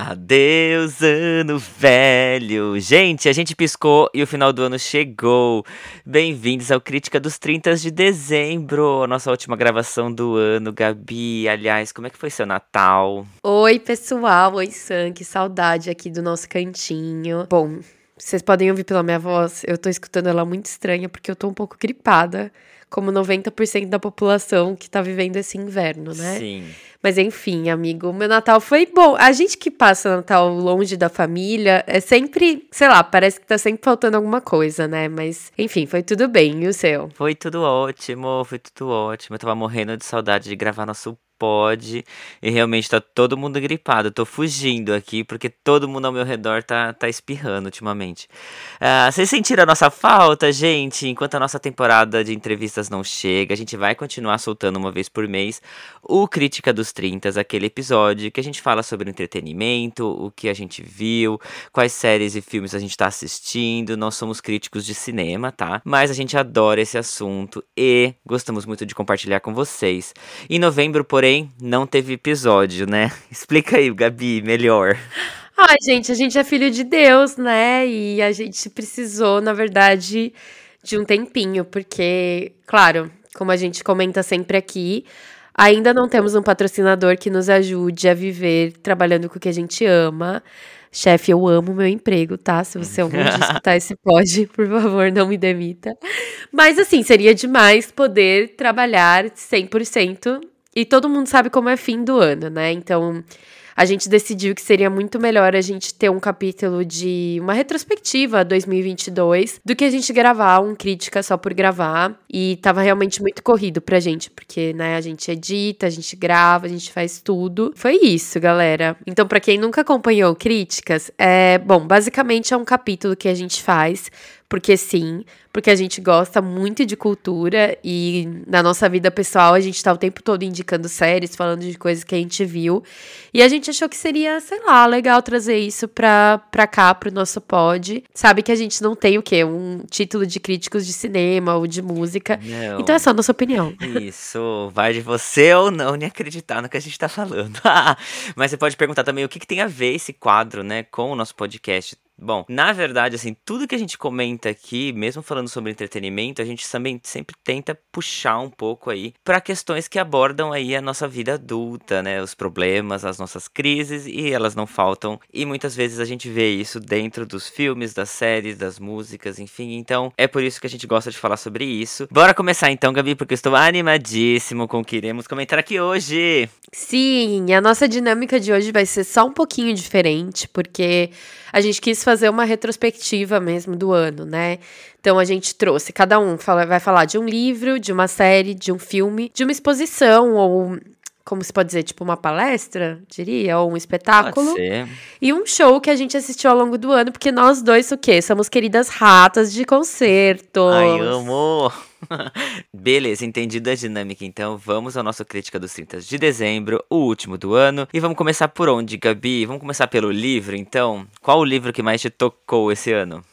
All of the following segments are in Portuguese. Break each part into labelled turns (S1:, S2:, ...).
S1: Adeus, ano velho! Gente, a gente piscou e o final do ano chegou. Bem-vindos ao Crítica dos 30 de dezembro, nossa última gravação do ano. Gabi, aliás, como é que foi seu Natal?
S2: Oi, pessoal! Oi, Sam, que saudade aqui do nosso cantinho. Bom, vocês podem ouvir pela minha voz, eu tô escutando ela muito estranha porque eu tô um pouco gripada, como 90% da população que tá vivendo esse inverno, né?
S1: Sim.
S2: Mas enfim, amigo, meu Natal foi bom. A gente que passa Natal longe da família, é sempre, sei lá, parece que tá sempre faltando alguma coisa, né? Mas enfim, foi tudo bem. E o seu?
S1: Foi tudo ótimo, foi tudo ótimo. Eu tava morrendo de saudade de gravar nosso pode. E realmente tá todo mundo gripado. Eu tô fugindo aqui porque todo mundo ao meu redor tá, tá espirrando ultimamente. Uh, vocês sentiram a nossa falta, gente? Enquanto a nossa temporada de entrevistas não chega, a gente vai continuar soltando uma vez por mês o Crítica dos 30, aquele episódio que a gente fala sobre entretenimento, o que a gente viu, quais séries e filmes a gente tá assistindo. Nós somos críticos de cinema, tá? Mas a gente adora esse assunto e gostamos muito de compartilhar com vocês. Em novembro, porém, porém, não teve episódio, né? Explica aí, Gabi, melhor.
S2: Ai, gente, a gente é filho de Deus, né? E a gente precisou, na verdade, de um tempinho, porque, claro, como a gente comenta sempre aqui, ainda não temos um patrocinador que nos ajude a viver trabalhando com o que a gente ama. Chefe, eu amo meu emprego, tá? Se você algum dia escutar esse pod, por favor, não me demita. Mas, assim, seria demais poder trabalhar 100% e todo mundo sabe como é fim do ano, né? Então, a gente decidiu que seria muito melhor a gente ter um capítulo de uma retrospectiva 2022 do que a gente gravar um crítica só por gravar. E tava realmente muito corrido pra gente, porque, né, a gente edita, a gente grava, a gente faz tudo. Foi isso, galera. Então, para quem nunca acompanhou críticas, é, bom, basicamente é um capítulo que a gente faz porque sim, porque a gente gosta muito de cultura e na nossa vida pessoal a gente tá o tempo todo indicando séries, falando de coisas que a gente viu. E a gente achou que seria, sei lá, legal trazer isso pra, pra cá, pro nosso pod. Sabe que a gente não tem o quê? Um título de críticos de cinema ou de música. Não. Então é só a nossa opinião.
S1: Isso, vai de você ou não nem acreditar no que a gente tá falando. Mas você pode perguntar também o que, que tem a ver esse quadro, né, com o nosso podcast Bom, na verdade, assim, tudo que a gente comenta aqui, mesmo falando sobre entretenimento, a gente também sempre tenta puxar um pouco aí para questões que abordam aí a nossa vida adulta, né? Os problemas, as nossas crises, e elas não faltam. E muitas vezes a gente vê isso dentro dos filmes, das séries, das músicas, enfim. Então, é por isso que a gente gosta de falar sobre isso. Bora começar então, Gabi, porque eu estou animadíssimo com o que iremos comentar aqui hoje.
S2: Sim, a nossa dinâmica de hoje vai ser só um pouquinho diferente, porque a gente quis fazer uma retrospectiva mesmo do ano, né? Então a gente trouxe, cada um fala, vai falar de um livro, de uma série, de um filme, de uma exposição ou como se pode dizer, tipo uma palestra, diria, ou um espetáculo. E um show que a gente assistiu ao longo do ano, porque nós dois, o quê? Somos queridas ratas de concerto.
S1: Ai, amo! Beleza, entendido a dinâmica. Então, vamos ao nosso Crítica dos 30 de dezembro, o último do ano. E vamos começar por onde, Gabi? Vamos começar pelo livro, então? Qual o livro que mais te tocou esse ano?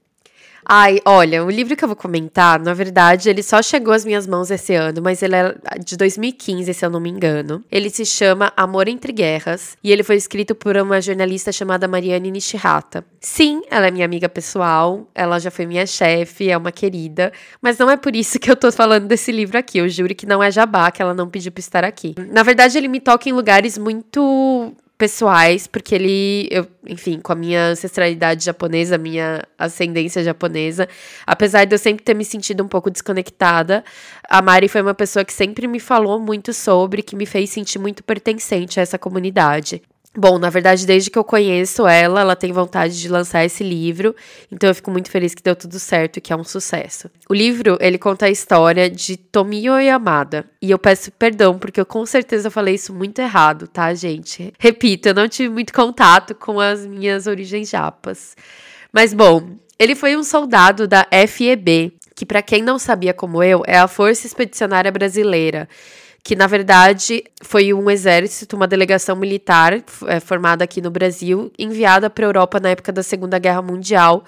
S2: Ai, olha, o livro que eu vou comentar, na verdade, ele só chegou às minhas mãos esse ano, mas ele é de 2015, se eu não me engano. Ele se chama Amor entre Guerras e ele foi escrito por uma jornalista chamada Mariane Nishihata. Sim, ela é minha amiga pessoal, ela já foi minha chefe, é uma querida, mas não é por isso que eu tô falando desse livro aqui. Eu juro que não é jabá, que ela não pediu pra estar aqui. Na verdade, ele me toca em lugares muito pessoais, porque ele, eu, enfim, com a minha ancestralidade japonesa, minha ascendência japonesa, apesar de eu sempre ter me sentido um pouco desconectada, a Mari foi uma pessoa que sempre me falou muito sobre, que me fez sentir muito pertencente a essa comunidade. Bom, na verdade, desde que eu conheço ela, ela tem vontade de lançar esse livro, então eu fico muito feliz que deu tudo certo e que é um sucesso. O livro, ele conta a história de Tomio Yamada, e eu peço perdão porque eu com certeza falei isso muito errado, tá, gente? Repito, eu não tive muito contato com as minhas origens japas. Mas bom, ele foi um soldado da FEB, que para quem não sabia como eu, é a Força Expedicionária Brasileira que na verdade foi um exército, uma delegação militar é, formada aqui no Brasil, enviada para a Europa na época da Segunda Guerra Mundial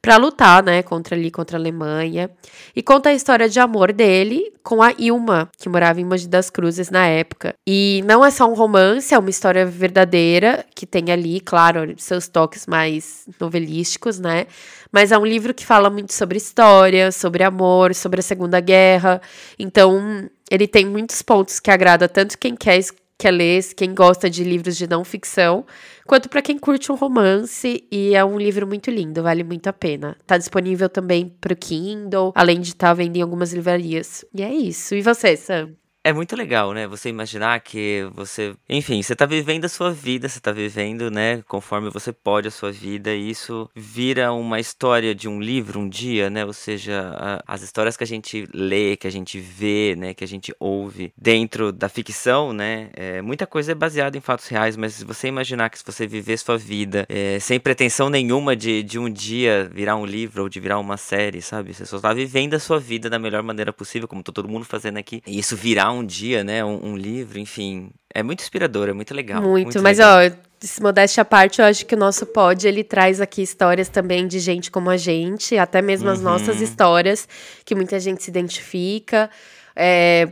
S2: para lutar, né, contra ali contra a Alemanha. E conta a história de amor dele com a Ilma, que morava em Mogi das Cruzes na época. E não é só um romance, é uma história verdadeira que tem ali, claro, seus toques mais novelísticos, né? Mas é um livro que fala muito sobre história, sobre amor, sobre a Segunda Guerra. Então, ele tem muitos pontos que agrada tanto quem quer, quer ler, quem gosta de livros de não ficção, quanto para quem curte um romance. E é um livro muito lindo, vale muito a pena. Tá disponível também pro Kindle, além de estar tá vendo em algumas livrarias. E é isso. E você, Sam?
S1: É muito legal, né? Você imaginar que você, enfim, você tá vivendo a sua vida, você tá vivendo, né, conforme você pode a sua vida, e isso vira uma história de um livro um dia, né? Ou seja, a, as histórias que a gente lê, que a gente vê, né, que a gente ouve dentro da ficção, né? É, muita coisa é baseada em fatos reais, mas se você imaginar que se você viver sua vida é, sem pretensão nenhuma de, de um dia virar um livro ou de virar uma série, sabe? Você só tá vivendo a sua vida da melhor maneira possível, como tá todo mundo fazendo aqui, e isso virar um dia, né? Um, um, livro, enfim. É muito inspirador, é muito legal.
S2: Muito,
S1: muito
S2: mas
S1: legal.
S2: ó, modéstia à parte, eu acho que o nosso pod, ele traz aqui histórias também de gente como a gente, até mesmo as nossas uhum. histórias, que muita gente se identifica. É,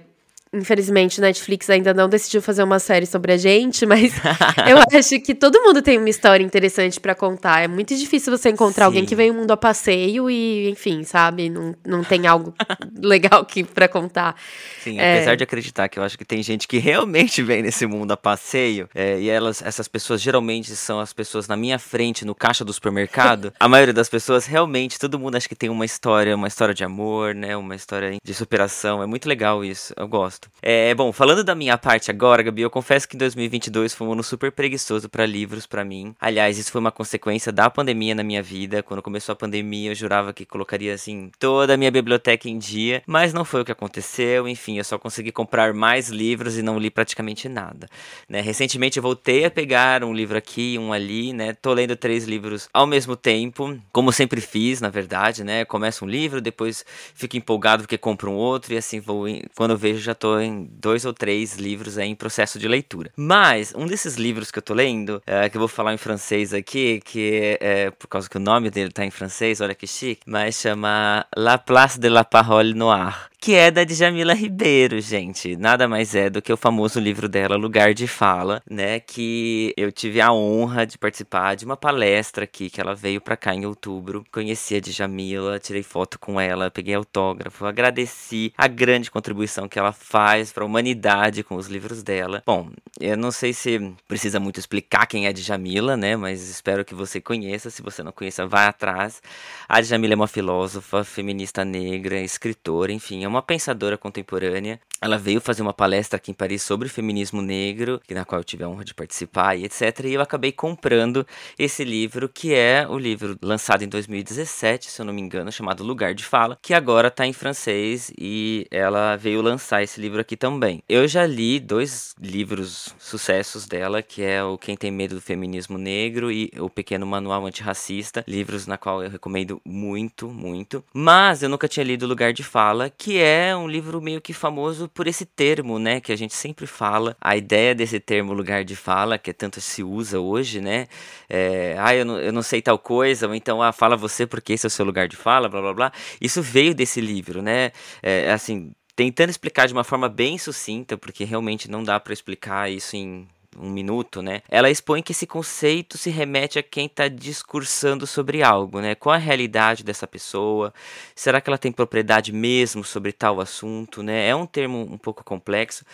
S2: Infelizmente, Netflix ainda não decidiu fazer uma série sobre a gente, mas eu acho que todo mundo tem uma história interessante para contar. É muito difícil você encontrar Sim. alguém que veio o mundo a passeio e, enfim, sabe, não, não tem algo legal aqui para contar.
S1: Sim, é... apesar de acreditar que eu acho que tem gente que realmente vem nesse mundo a passeio, é, e elas, essas pessoas geralmente são as pessoas na minha frente, no caixa do supermercado. a maioria das pessoas realmente, todo mundo acha que tem uma história, uma história de amor, né, uma história de superação. É muito legal isso, eu gosto gosto. É, bom, falando da minha parte agora, Gabi, eu confesso que 2022 foi um ano super preguiçoso para livros para mim. Aliás, isso foi uma consequência da pandemia na minha vida. Quando começou a pandemia, eu jurava que colocaria assim toda a minha biblioteca em dia, mas não foi o que aconteceu. Enfim, eu só consegui comprar mais livros e não li praticamente nada. Né? Recentemente eu voltei a pegar um livro aqui, um ali, né? Tô lendo três livros ao mesmo tempo, como sempre fiz, na verdade, né? Começo um livro, depois fico empolgado porque compro um outro e assim vou. Quando eu vejo já tô em dois ou três livros aí em processo de leitura. Mas um desses livros que eu tô lendo, é, que eu vou falar em francês aqui, que é por causa que o nome dele tá em francês, olha que chique, mas chama La Place de la Parole Noire que é da Djamila Ribeiro, gente. Nada mais é do que o famoso livro dela, Lugar de Fala, né? Que eu tive a honra de participar de uma palestra aqui, que ela veio pra cá em outubro. Conheci a Djamila, tirei foto com ela, peguei autógrafo, agradeci a grande contribuição que ela faz para a humanidade com os livros dela. Bom, eu não sei se precisa muito explicar quem é a Djamila, né? Mas espero que você conheça. Se você não conheça, vá atrás. A Djamila é uma filósofa, feminista negra, escritora, enfim, é uma pensadora contemporânea. Ela veio fazer uma palestra aqui em Paris sobre feminismo negro, na qual eu tive a honra de participar e etc. E eu acabei comprando esse livro, que é o livro lançado em 2017, se eu não me engano, chamado Lugar de Fala, que agora está em francês e ela veio lançar esse livro aqui também. Eu já li dois livros sucessos dela, que é o Quem Tem Medo do Feminismo Negro e o Pequeno Manual Antirracista, livros na qual eu recomendo muito, muito. Mas eu nunca tinha lido Lugar de Fala, que é um livro meio que famoso por esse termo, né, que a gente sempre fala, a ideia desse termo lugar de fala, que tanto se usa hoje, né, é, ah, eu não, eu não sei tal coisa, ou então, ah, fala você porque esse é o seu lugar de fala, blá, blá, blá, isso veio desse livro, né, é, assim, tentando explicar de uma forma bem sucinta, porque realmente não dá para explicar isso em um minuto, né? Ela expõe que esse conceito se remete a quem está discursando sobre algo, né? Qual a realidade dessa pessoa? Será que ela tem propriedade mesmo sobre tal assunto, né? É um termo um pouco complexo,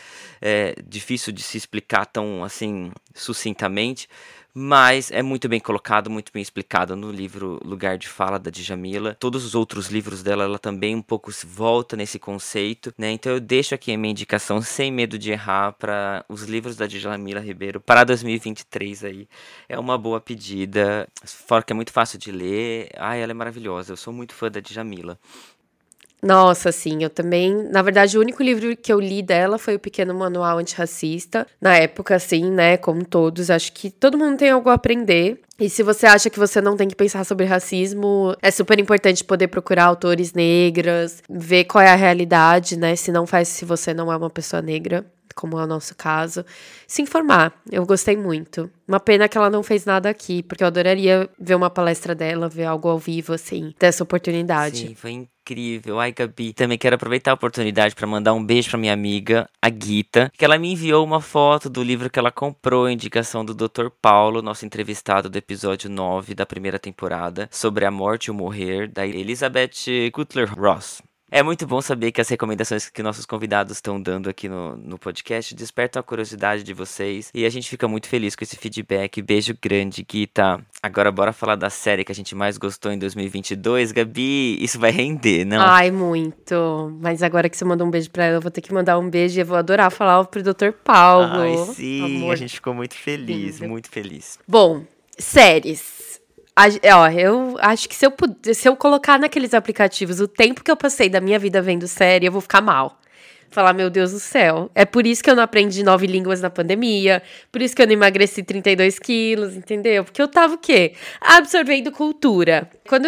S1: é difícil de se explicar tão assim sucintamente, mas é muito bem colocado, muito bem explicado no livro Lugar de Fala da Djamila. Todos os outros livros dela, ela também um pouco volta nesse conceito, né? Então eu deixo aqui a minha indicação sem medo de errar para os livros da Djamila Ribeiro para 2023 aí. É uma boa pedida, fora que é muito fácil de ler. Ai, ela é maravilhosa. Eu sou muito fã da Djamila.
S2: Nossa, sim, eu também. Na verdade, o único livro que eu li dela foi o Pequeno Manual Antirracista. Na época, assim, né? Como todos, acho que todo mundo tem algo a aprender. E se você acha que você não tem que pensar sobre racismo, é super importante poder procurar autores negras, ver qual é a realidade, né? Se não faz se você não é uma pessoa negra, como é o nosso caso, se informar. Eu gostei muito. Uma pena que ela não fez nada aqui, porque eu adoraria ver uma palestra dela, ver algo ao vivo, assim, dessa oportunidade.
S1: Sim, foi incrível. Ai, Gabi, também quero aproveitar a oportunidade para mandar um beijo para minha amiga, a Guita, que ela me enviou uma foto do livro que ela comprou, indicação do Dr. Paulo, nosso entrevistado do episódio 9 da primeira temporada, sobre a morte e o morrer, da Elizabeth Cutler Ross. É muito bom saber que as recomendações que nossos convidados estão dando aqui no, no podcast despertam a curiosidade de vocês e a gente fica muito feliz com esse feedback. Beijo grande, Gita. Agora bora falar da série que a gente mais gostou em 2022. Gabi, isso vai render, não?
S2: Ai, muito. Mas agora que você mandou um beijo pra ela, eu vou ter que mandar um beijo e eu vou adorar falar pro Dr. Paulo.
S1: Ai, sim, Amor. a gente ficou muito feliz, muito feliz.
S2: Bom, séries. A, ó, eu acho que se eu, se eu colocar naqueles aplicativos o tempo que eu passei da minha vida vendo série, eu vou ficar mal. Falar, meu Deus do céu. É por isso que eu não aprendi nove línguas na pandemia. Por isso que eu não emagreci 32 quilos, entendeu? Porque eu tava o quê? Absorvendo cultura. Quando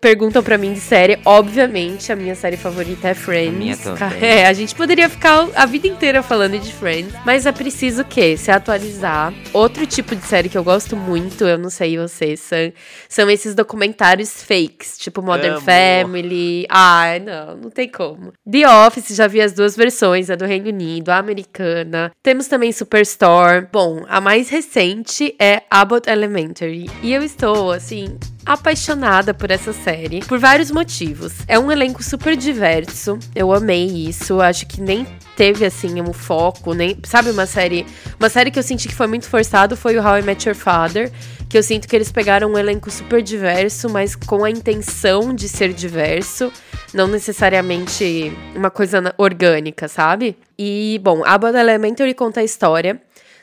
S2: perguntam para mim de série, obviamente a minha série favorita é Friends. A
S1: minha também.
S2: É, a gente poderia ficar a vida inteira falando de Friends, mas é preciso o quê? Se atualizar. Outro tipo de série que eu gosto muito, eu não sei vocês, são, são esses documentários fakes, tipo Modern Amo. Family. Ai, não, não tem como. The Office, já vi as duas versões, a do Reino Unido, a americana. Temos também Superstore. Bom, a mais recente é Abbott Elementary. E eu estou, assim, apaixonada por essa série por vários motivos. É um elenco super diverso, eu amei isso, acho que nem teve assim um foco, nem, sabe, uma série, uma série que eu senti que foi muito forçado foi o How I Met Your Father, que eu sinto que eles pegaram um elenco super diverso, mas com a intenção de ser diverso, não necessariamente uma coisa orgânica, sabe? E, bom, Abbott Elementary conta a história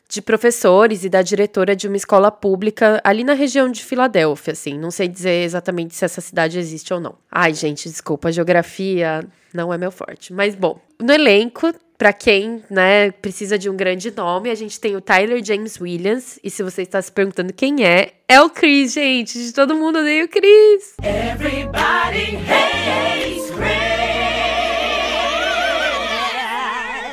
S2: de professores e da diretora de uma escola pública ali na região de Filadélfia, assim. Não sei dizer exatamente se essa cidade existe ou não. Ai, gente, desculpa, geografia não é meu forte. Mas bom, no elenco, para quem, né, precisa de um grande nome, a gente tem o Tyler James Williams. E se você está se perguntando quem é, é o Chris, gente. De todo mundo odeia o Chris. Everybody hates Chris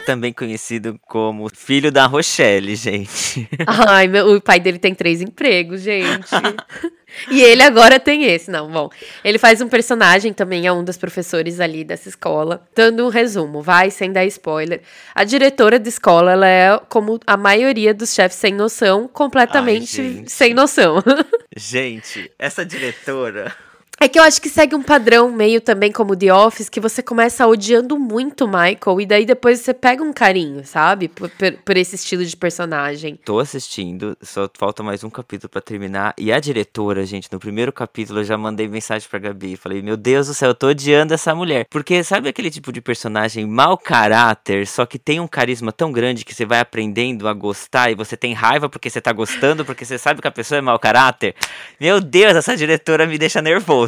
S1: também conhecido como filho da Rochelle, gente.
S2: Ai, meu, o pai dele tem três empregos, gente. e ele agora tem esse. Não, bom. Ele faz um personagem também, é um dos professores ali dessa escola. Dando um resumo, vai, sem dar spoiler. A diretora da escola, ela é, como a maioria dos chefes sem noção, completamente Ai, sem noção.
S1: gente, essa diretora.
S2: É que eu acho que segue um padrão meio também como The Office, que você começa odiando muito Michael e daí depois você pega um carinho, sabe? Por, por, por, esse estilo de personagem.
S1: Tô assistindo, só falta mais um capítulo para terminar. E a diretora, gente, no primeiro capítulo eu já mandei mensagem pra Gabi. Falei, meu Deus do céu, eu tô odiando essa mulher. Porque sabe aquele tipo de personagem mau caráter, só que tem um carisma tão grande que você vai aprendendo a gostar e você tem raiva porque você tá gostando, porque você sabe que a pessoa é mau caráter? Meu Deus, essa diretora me deixa nervoso.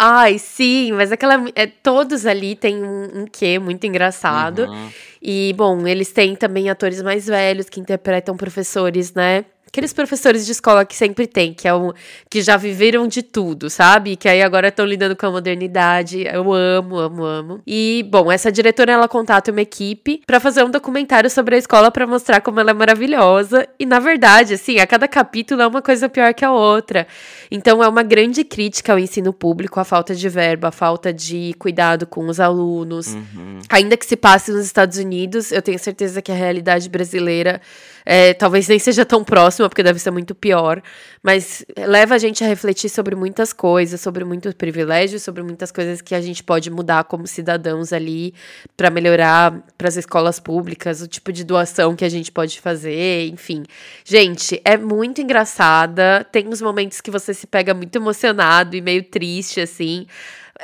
S2: Ai, sim, mas aquela. É, todos ali têm um, um quê muito engraçado. Uhum. E, bom, eles têm também atores mais velhos que interpretam professores, né? Aqueles professores de escola que sempre tem, que é um, que já viveram de tudo, sabe? Que aí agora estão lidando com a modernidade. Eu amo, amo, amo. E, bom, essa diretora ela contata uma equipe para fazer um documentário sobre a escola para mostrar como ela é maravilhosa. E na verdade, assim, a cada capítulo é uma coisa pior que a outra. Então é uma grande crítica ao ensino público, a falta de verbo, a falta de cuidado com os alunos. Uhum. Ainda que se passe nos Estados Unidos, eu tenho certeza que a realidade brasileira é, talvez nem seja tão próxima próxima, porque deve ser muito pior. Mas leva a gente a refletir sobre muitas coisas, sobre muitos privilégios, sobre muitas coisas que a gente pode mudar como cidadãos ali para melhorar para as escolas públicas, o tipo de doação que a gente pode fazer, enfim. Gente, é muito engraçada. Tem uns momentos que você se pega muito emocionado e meio triste, assim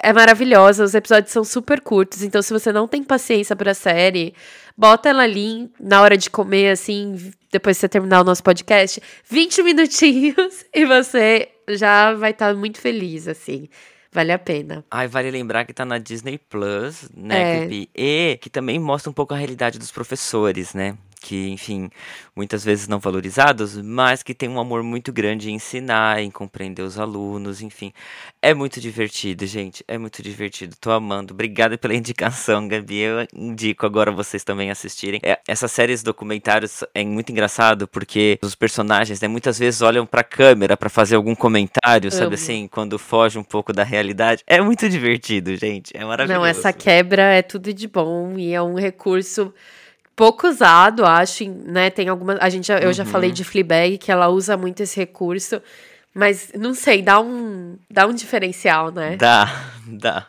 S2: é maravilhosa, os episódios são super curtos, então se você não tem paciência pra série, bota ela ali na hora de comer, assim, depois que você terminar o nosso podcast, 20 minutinhos e você já vai estar tá muito feliz, assim. Vale a pena.
S1: Ai, vale lembrar que tá na Disney Plus, né, é. E que também mostra um pouco a realidade dos professores, né? Que, enfim, muitas vezes não valorizados, mas que tem um amor muito grande em ensinar, em compreender os alunos, enfim. É muito divertido, gente, é muito divertido. Tô amando. Obrigada pela indicação, Gabi. Eu indico agora vocês também assistirem. É, essas séries documentários é muito engraçado porque os personagens, né, muitas vezes olham pra câmera para fazer algum comentário, Amo. sabe assim, quando foge um pouco da realidade. É muito divertido, gente. É maravilhoso.
S2: Não, essa quebra é tudo de bom e é um recurso pouco usado, acho, né? Tem alguma. A gente, eu uhum. já falei de Fleabag, que ela usa muito esse recurso. Mas não sei, dá um, dá um diferencial, né?
S1: Dá, dá.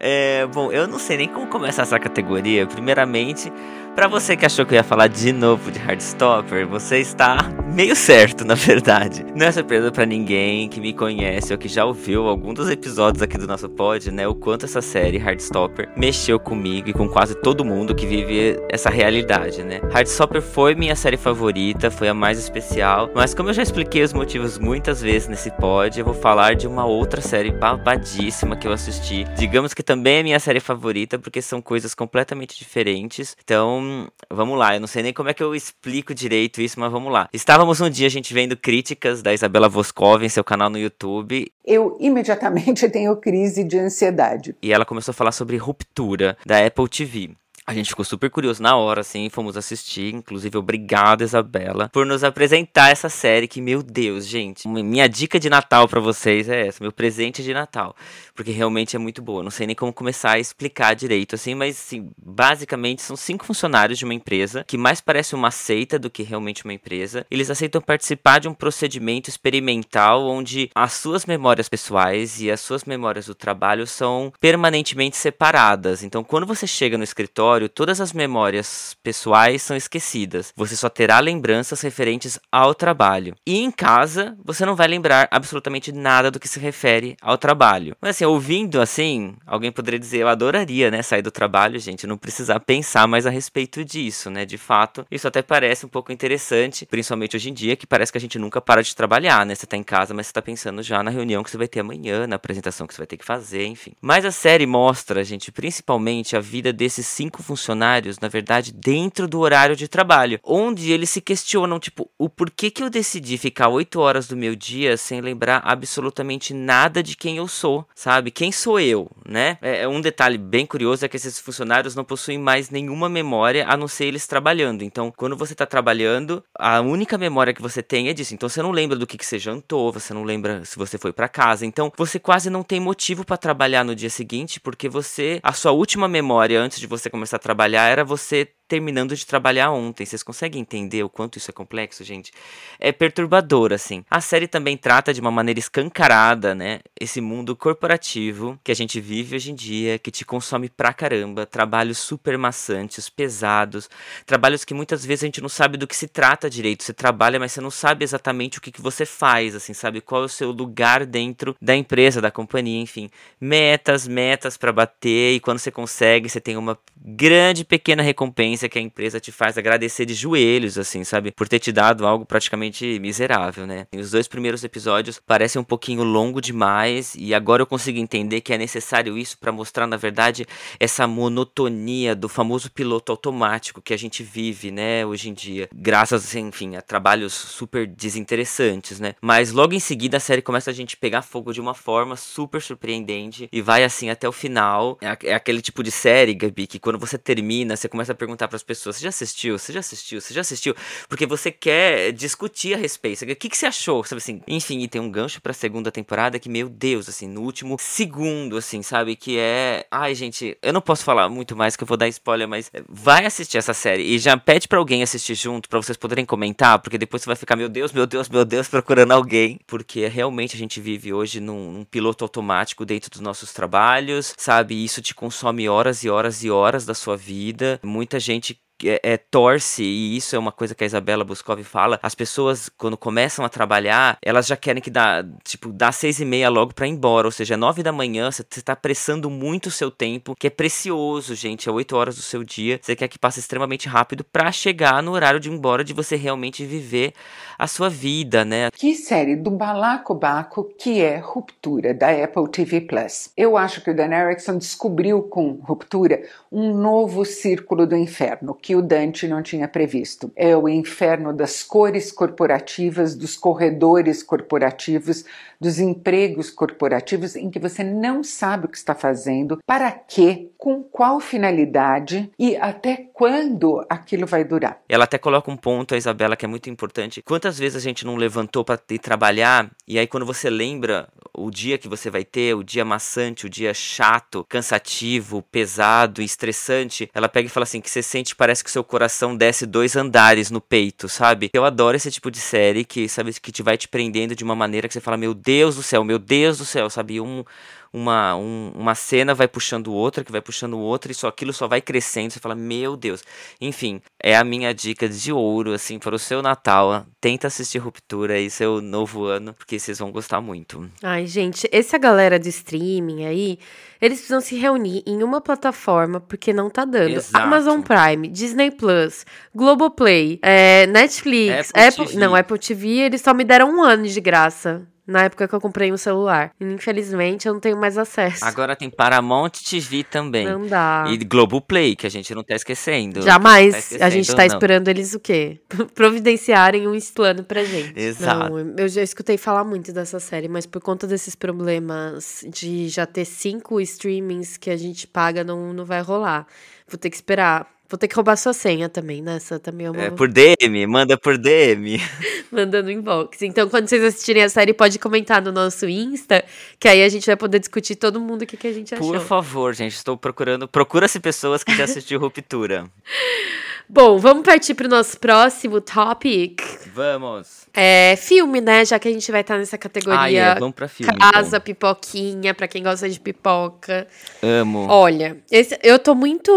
S1: É, bom, eu não sei nem como começar essa categoria. Primeiramente, para você que achou que eu ia falar de novo de Hardstopper, você está meio certo, na verdade. Não é surpresa para ninguém que me conhece ou que já ouviu algum dos episódios aqui do nosso pod, né? O quanto essa série Hardstopper mexeu comigo e com quase todo mundo que vive essa realidade, né? Hardstopper foi minha série favorita, foi a mais especial, mas como eu já expliquei os motivos muitas vezes nesse pod, eu vou falar de uma outra série babadíssima que eu assisti. Digamos que também é minha série favorita, porque são coisas completamente diferentes. Então, vamos lá, eu não sei nem como é que eu explico direito isso, mas vamos lá. Estávamos um dia a gente vendo críticas da Isabela Voscov em seu canal no YouTube.
S3: Eu imediatamente tenho crise de ansiedade.
S1: E ela começou a falar sobre ruptura da Apple TV. A gente ficou super curioso na hora, assim, fomos assistir. Inclusive, obrigado, Isabela, por nos apresentar essa série que, meu Deus, gente. Minha dica de Natal para vocês é essa, meu presente de Natal. Porque realmente é muito boa. Não sei nem como começar a explicar direito, assim, mas, assim, basicamente são cinco funcionários de uma empresa que mais parece uma seita do que realmente uma empresa. Eles aceitam participar de um procedimento experimental onde as suas memórias pessoais e as suas memórias do trabalho são permanentemente separadas. Então, quando você chega no escritório, todas as memórias pessoais são esquecidas. Você só terá lembranças referentes ao trabalho. E em casa, você não vai lembrar absolutamente nada do que se refere ao trabalho. Mas assim, ouvindo assim, alguém poderia dizer, eu adoraria, né, sair do trabalho, gente, não precisar pensar mais a respeito disso, né? De fato, isso até parece um pouco interessante, principalmente hoje em dia, que parece que a gente nunca para de trabalhar, né? Você tá em casa, mas você tá pensando já na reunião que você vai ter amanhã, na apresentação que você vai ter que fazer, enfim. Mas a série mostra, gente, principalmente a vida desses cinco funcionários, na verdade, dentro do horário de trabalho, onde eles se questionam, tipo, o porquê que eu decidi ficar oito horas do meu dia sem lembrar absolutamente nada de quem eu sou, sabe? Quem sou eu, né? É, é, um detalhe bem curioso é que esses funcionários não possuem mais nenhuma memória a não ser eles trabalhando. Então, quando você tá trabalhando, a única memória que você tem é disso. Então, você não lembra do que, que você jantou, você não lembra se você foi para casa. Então, você quase não tem motivo para trabalhar no dia seguinte, porque você, a sua última memória antes de você começar trabalhar era você terminando de trabalhar ontem. Vocês conseguem entender o quanto isso é complexo, gente? É perturbador, assim. A série também trata de uma maneira escancarada, né? Esse mundo corporativo que a gente vive hoje em dia, que te consome pra caramba. Trabalhos super maçantes, pesados. Trabalhos que muitas vezes a gente não sabe do que se trata direito. Você trabalha, mas você não sabe exatamente o que, que você faz, assim, sabe? Qual é o seu lugar dentro da empresa, da companhia, enfim. Metas, metas para bater. E quando você consegue, você tem uma grande pequena recompensa que a empresa te faz agradecer de joelhos, assim, sabe? Por ter te dado algo praticamente miserável, né? E os dois primeiros episódios parecem um pouquinho longo demais e agora eu consigo entender que é necessário isso para mostrar, na verdade, essa monotonia do famoso piloto automático que a gente vive, né, hoje em dia. Graças, enfim, a trabalhos super desinteressantes, né? Mas logo em seguida a série começa a gente pegar fogo de uma forma super surpreendente e vai assim até o final. É, é aquele tipo de série, Gabi, que quando você termina, você começa a perguntar perguntar para as pessoas: você já assistiu? Você já assistiu? Você já assistiu? Porque você quer discutir a respeito. O que, que você achou? Sabe assim? Enfim, e tem um gancho pra segunda temporada que, meu Deus, assim, no último segundo, assim, sabe? Que é. Ai, gente, eu não posso falar muito mais que eu vou dar spoiler, mas vai assistir essa série e já pede para alguém assistir junto para vocês poderem comentar, porque depois você vai ficar, meu Deus, meu Deus, meu Deus, procurando alguém. Porque realmente a gente vive hoje num, num piloto automático dentro dos nossos trabalhos, sabe? Isso te consome horas e horas e horas da sua vida. Muita gente gente é, é, torce, e isso é uma coisa que a Isabela Boscov fala, as pessoas, quando começam a trabalhar, elas já querem que dá, tipo, dá seis e meia logo para ir embora, ou seja, é nove da manhã, você tá apressando muito o seu tempo, que é precioso, gente, é oito horas do seu dia, você quer que passe extremamente rápido para chegar no horário de ir embora, de você realmente viver a sua vida, né?
S3: Que série do balacobaco que é Ruptura, da Apple TV Plus. Eu acho que o Dan Erickson descobriu com Ruptura um novo círculo do inferno, que o Dante não tinha previsto. É o inferno das cores corporativas, dos corredores corporativos, dos empregos corporativos em que você não sabe o que está fazendo, para quê, com qual finalidade e até quando aquilo vai durar.
S1: Ela até coloca um ponto, a Isabela, que é muito importante. Quantas vezes a gente não levantou para ir trabalhar e aí quando você lembra o dia que você vai ter, o dia maçante, o dia chato, cansativo, pesado, estressante, ela pega e fala assim que você sente parece que seu coração desce dois andares no peito, sabe? Eu adoro esse tipo de série que sabe que te vai te prendendo de uma maneira que você fala meu Deus do céu, meu Deus do céu, sabe? Um uma, um, uma cena vai puxando outra, que vai puxando outra, e só aquilo só vai crescendo. Você fala, meu Deus. Enfim, é a minha dica de ouro, assim, para o seu Natal. Tenta assistir Ruptura e seu novo ano, porque vocês vão gostar muito.
S2: Ai, gente, essa galera de streaming aí, eles precisam se reunir em uma plataforma, porque não tá dando.
S1: Exato.
S2: Amazon Prime, Disney Plus, Globoplay, é, Netflix,
S1: Apple
S2: Apple,
S1: TV.
S2: não, Apple TV, eles só me deram um ano de graça. Na época que eu comprei um celular. E, infelizmente, eu não tenho mais acesso.
S1: Agora tem Paramount TV também.
S2: Não dá.
S1: E Globoplay, que a gente não tá esquecendo.
S2: Jamais.
S1: Tá
S2: a
S1: esquecendo,
S2: gente tá
S1: não.
S2: esperando eles o quê? Providenciarem um plano pra gente.
S1: Exato.
S2: Não, eu já escutei falar muito dessa série, mas por conta desses problemas de já ter cinco streamings que a gente paga, não, não vai rolar. Vou ter que esperar. Vou ter que roubar sua senha também, né? Essa também é uma.
S1: É, por DM, manda por DM.
S2: Mandando inbox. Então, quando vocês assistirem a série, pode comentar no nosso Insta, que aí a gente vai poder discutir todo mundo o que, que a gente achou.
S1: Por favor, gente, estou procurando. Procura-se pessoas que já assistiu Ruptura.
S2: Bom, vamos partir pro nosso próximo topic.
S1: Vamos.
S2: É filme, né? Já que a gente vai estar nessa categoria
S1: Ah, é, vamos pra filme.
S2: casa, pipoquinha, pra quem gosta de pipoca.
S1: então. Amo.
S2: Olha, esse- eu tô muito,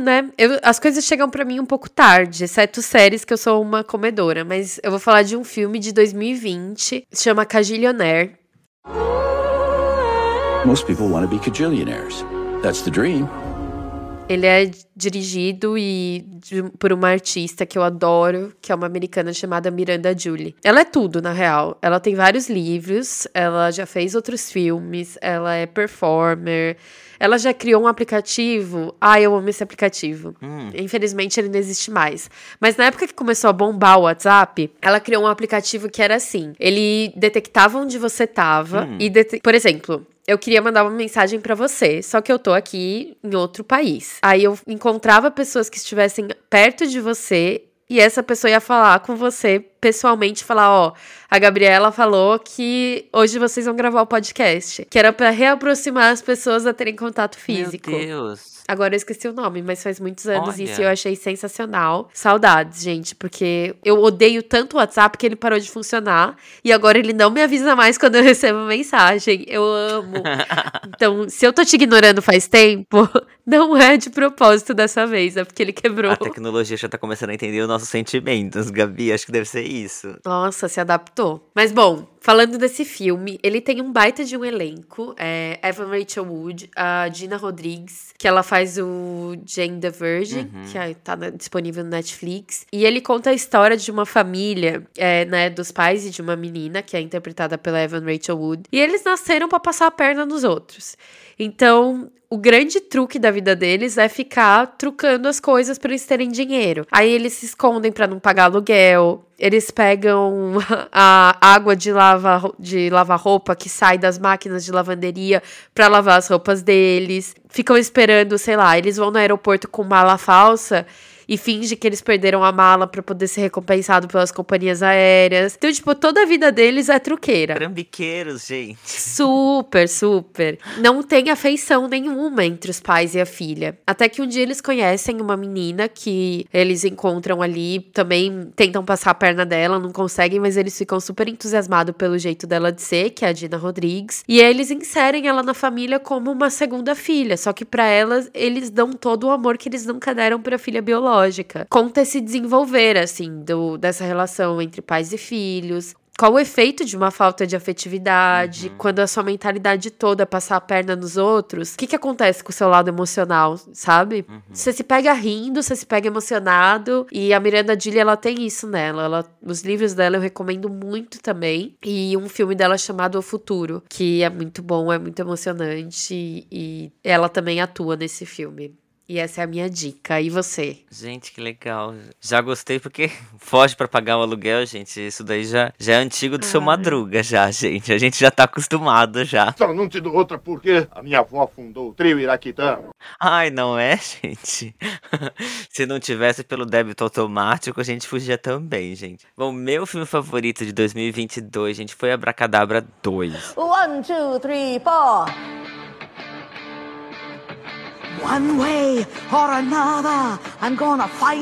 S2: né? eu- as coisas chegam pra mim um pouco tarde, exceto séries que eu sou uma comedora. Mas eu vou falar de um filme de 2020, se chama Cagilionaire.
S4: Most people want to be cajillionaires. That's the dream.
S2: Ele é dirigido e de- por uma artista que eu adoro, que é uma americana chamada Miranda Julie. Ela é tudo, na real. Ela tem vários livros, ela já fez outros filmes, ela é performer, ela já criou um aplicativo. Ah, eu amo esse aplicativo. Infelizmente ele não existe mais. Mas na época que começou a bombar o WhatsApp, ela criou um aplicativo que era assim: ele detectava onde você tava e, dete- por exemplo, eu queria mandar uma mensagem pra você, só que eu tô aqui em outro país. Aí eu encontrava pessoas que estivessem perto de você e essa pessoa ia falar com você pessoalmente, falar, ó, a Gabriela falou que hoje vocês vão gravar o podcast, que era pra reaproximar as pessoas a terem contato físico.
S1: Meu Deus.
S2: Agora eu esqueci o nome, mas faz muitos anos
S1: Olha.
S2: isso e eu achei sensacional. Saudades, gente, porque eu odeio tanto o WhatsApp que ele parou de funcionar e agora ele não me avisa mais quando eu recebo mensagem. Eu amo. então, se eu tô te ignorando faz tempo, não é de propósito dessa vez, é porque ele quebrou.
S1: A tecnologia já tá começando a entender os nossos sentimentos, Gabi. Acho que deve ser isso.
S2: Nossa, se adaptou. Mas bom, falando desse filme, ele tem um baita de um elenco. É Evan Rachel Wood, a Gina Rodrigues, que ela faz o Jane the Virgin, que é- tá disponível no Netflix. E ele conta a história de uma família, é, né, dos pais e de uma menina, que é interpretada pela Evan Rachel Wood. E eles nasceram pra passar a perna nos outros. Então, o grande truque da vida deles é ficar trucando as coisas para eles terem dinheiro. Aí eles se escondem para não pagar aluguel. Eles pegam a água de lavar de lavar roupa que sai das máquinas de lavanderia para lavar as roupas deles. Ficam esperando, sei lá, eles vão no aeroporto com mala falsa e finge que eles perderam a mala para poder ser recompensado pelas companhias aéreas. Então, tipo, toda a vida deles é truqueira.
S1: Trambiqueiros, gente.
S2: Super, super. Não tem afeição nenhuma entre os pais e a filha. Até que um dia eles conhecem uma menina que eles encontram ali, também tentam passar a perna dela, não conseguem, mas eles ficam super entusiasmados pelo jeito dela de ser, que é a Dina Rodrigues. E eles inserem ela na família como uma segunda filha, só que para elas eles dão todo o amor que eles nunca deram para a filha biológica. Conta esse desenvolver assim do dessa relação entre pais e filhos, qual o efeito de uma falta de afetividade, uhum. quando a sua mentalidade toda passar a perna nos outros, o que, que acontece com o seu lado emocional, sabe? Uhum. Você se pega rindo, você se pega emocionado, e a Miranda Dilly, ela tem isso nela, ela, os livros dela eu recomendo muito também, e um filme dela chamado O Futuro, que é muito bom, é muito emocionante, e ela também atua nesse filme. E essa é a minha dica. E você?
S1: Gente, que legal. Já gostei porque foge para pagar o aluguel, gente. Isso daí já, já é antigo do ah. seu Madruga, já, gente. A gente já tá acostumado já.
S5: Só não te dou outra porque a minha avó fundou o trio Iraquitano.
S1: Ai, não é, gente? Se não tivesse pelo débito automático, a gente fugia também, gente. Bom, meu filme favorito de 2022, gente, foi Abracadabra 2. One, two, three, four.